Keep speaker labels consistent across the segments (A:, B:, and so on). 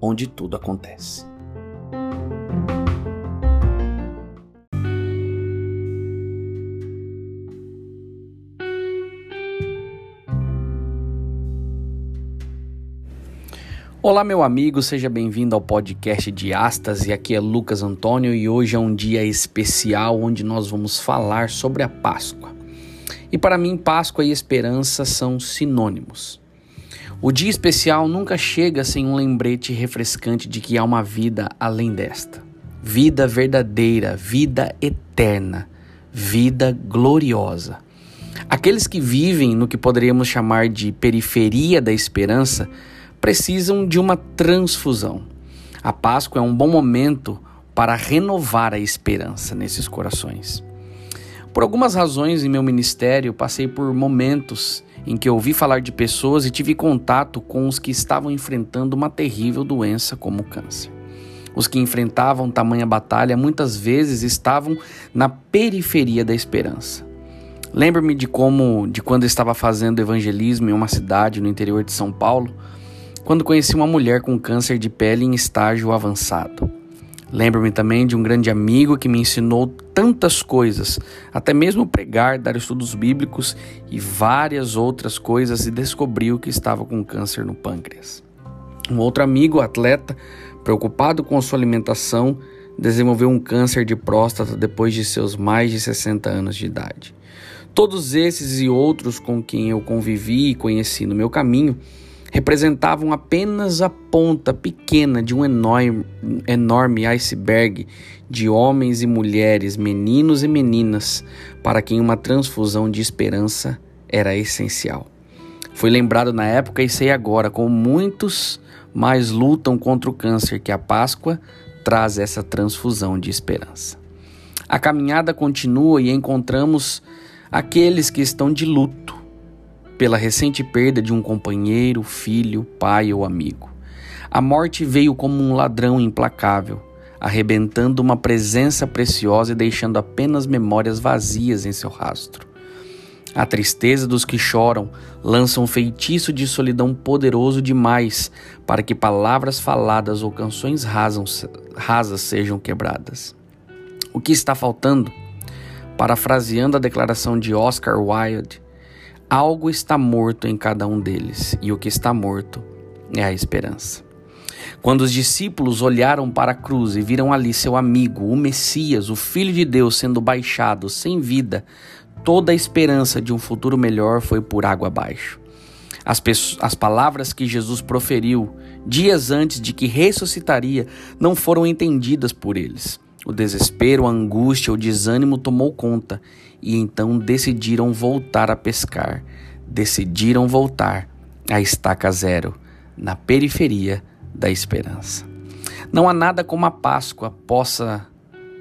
A: onde tudo acontece. Olá, meu amigo, seja bem-vindo ao podcast de Astas. E aqui é Lucas Antônio e hoje é um dia especial onde nós vamos falar sobre a Páscoa. E para mim, Páscoa e esperança são sinônimos. O dia especial nunca chega sem um lembrete refrescante de que há uma vida além desta. Vida verdadeira, vida eterna, vida gloriosa. Aqueles que vivem no que poderíamos chamar de periferia da esperança precisam de uma transfusão. A Páscoa é um bom momento para renovar a esperança nesses corações. Por algumas razões em meu ministério, passei por momentos em que ouvi falar de pessoas e tive contato com os que estavam enfrentando uma terrível doença como o câncer. Os que enfrentavam tamanha batalha muitas vezes estavam na periferia da esperança. Lembro-me de como, de quando estava fazendo evangelismo em uma cidade no interior de São Paulo, quando conheci uma mulher com câncer de pele em estágio avançado. Lembro-me também de um grande amigo que me ensinou tantas coisas, até mesmo pregar, dar estudos bíblicos e várias outras coisas, e descobriu que estava com câncer no pâncreas. Um outro amigo, atleta, preocupado com a sua alimentação, desenvolveu um câncer de próstata depois de seus mais de 60 anos de idade. Todos esses e outros com quem eu convivi e conheci no meu caminho representavam apenas a ponta pequena de um enorme, enorme iceberg de homens e mulheres, meninos e meninas, para quem uma transfusão de esperança era essencial. Fui lembrado na época e sei agora como muitos mais lutam contra o câncer que a Páscoa traz essa transfusão de esperança. A caminhada continua e encontramos aqueles que estão de luto, pela recente perda de um companheiro, filho, pai ou amigo. A morte veio como um ladrão implacável, arrebentando uma presença preciosa e deixando apenas memórias vazias em seu rastro. A tristeza dos que choram lança um feitiço de solidão poderoso demais para que palavras faladas ou canções rasas sejam quebradas. O que está faltando? Parafraseando a declaração de Oscar Wilde, Algo está morto em cada um deles, e o que está morto é a esperança. Quando os discípulos olharam para a cruz e viram ali seu amigo, o Messias, o Filho de Deus, sendo baixado sem vida, toda a esperança de um futuro melhor foi por água abaixo. As, as palavras que Jesus proferiu dias antes de que ressuscitaria não foram entendidas por eles. O desespero, a angústia, o desânimo tomou conta e então decidiram voltar a pescar. Decidiram voltar à estaca zero, na periferia da esperança. Não há nada como a Páscoa possa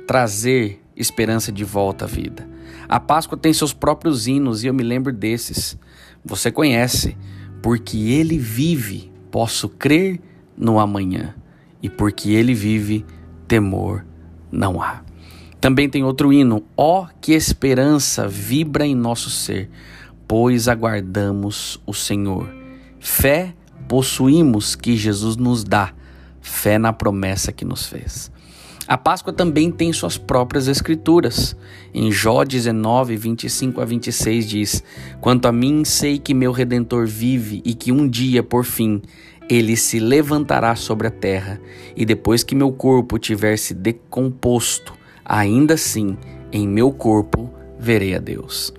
A: trazer esperança de volta à vida. A Páscoa tem seus próprios hinos e eu me lembro desses. Você conhece, porque ele vive, posso crer no amanhã, e porque ele vive, temor não há. Também tem outro hino: Ó oh, que esperança vibra em nosso ser, pois aguardamos o Senhor. Fé possuímos que Jesus nos dá, fé na promessa que nos fez. A Páscoa também tem suas próprias escrituras. Em Jó 19, 25 a 26 diz: Quanto a mim, sei que meu redentor vive e que um dia, por fim, ele se levantará sobre a terra, e depois que meu corpo tiver se decomposto, ainda assim em meu corpo verei a Deus.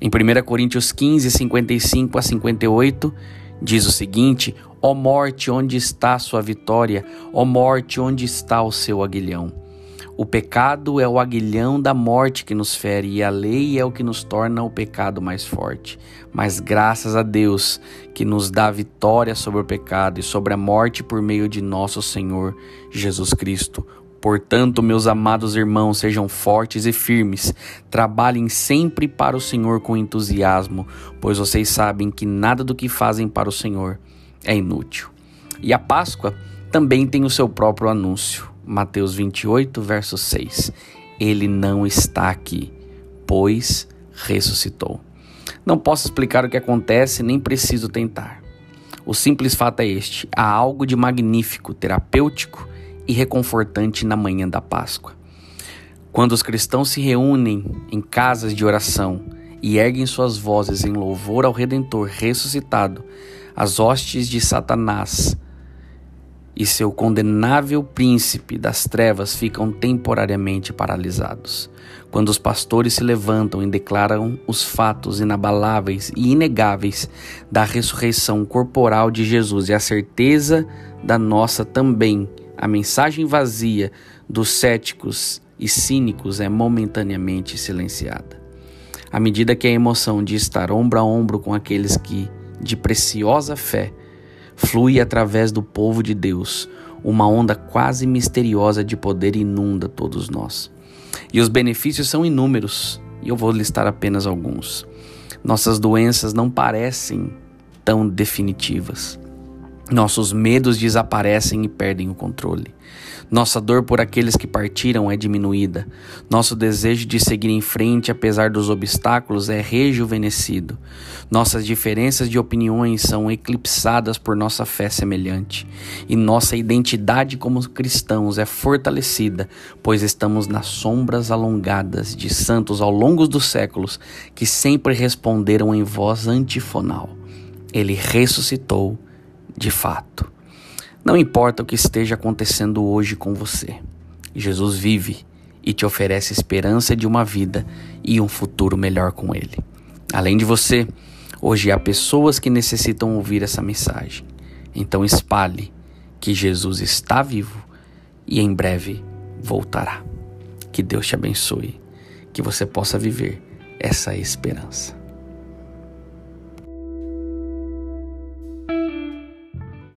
A: Em 1 Coríntios 15, 55 a 58, diz o seguinte: Ó morte, onde está a sua vitória? Ó morte, onde está o seu aguilhão? O pecado é o aguilhão da morte que nos fere e a lei é o que nos torna o pecado mais forte. Mas graças a Deus que nos dá vitória sobre o pecado e sobre a morte por meio de nosso Senhor Jesus Cristo. Portanto, meus amados irmãos, sejam fortes e firmes, trabalhem sempre para o Senhor com entusiasmo, pois vocês sabem que nada do que fazem para o Senhor é inútil. E a Páscoa também tem o seu próprio anúncio. Mateus 28, verso 6. Ele não está aqui, pois ressuscitou. Não posso explicar o que acontece, nem preciso tentar. O simples fato é este: há algo de magnífico, terapêutico e reconfortante na manhã da Páscoa. Quando os cristãos se reúnem em casas de oração e erguem suas vozes em louvor ao Redentor ressuscitado, as hostes de Satanás e seu condenável príncipe das trevas ficam temporariamente paralisados. Quando os pastores se levantam e declaram os fatos inabaláveis e inegáveis da ressurreição corporal de Jesus e a certeza da nossa também, a mensagem vazia dos céticos e cínicos é momentaneamente silenciada. À medida que a emoção de estar ombro a ombro com aqueles que, de preciosa fé, flui através do povo de Deus. Uma onda quase misteriosa de poder inunda todos nós. E os benefícios são inúmeros, e eu vou listar apenas alguns. Nossas doenças não parecem tão definitivas. Nossos medos desaparecem e perdem o controle. Nossa dor por aqueles que partiram é diminuída. Nosso desejo de seguir em frente, apesar dos obstáculos, é rejuvenescido. Nossas diferenças de opiniões são eclipsadas por nossa fé semelhante. E nossa identidade como cristãos é fortalecida, pois estamos nas sombras alongadas de santos ao longo dos séculos que sempre responderam em voz antifonal: Ele ressuscitou de fato. Não importa o que esteja acontecendo hoje com você, Jesus vive e te oferece esperança de uma vida e um futuro melhor com Ele. Além de você, hoje há pessoas que necessitam ouvir essa mensagem. Então espalhe que Jesus está vivo e em breve voltará. Que Deus te abençoe, que você possa viver essa esperança.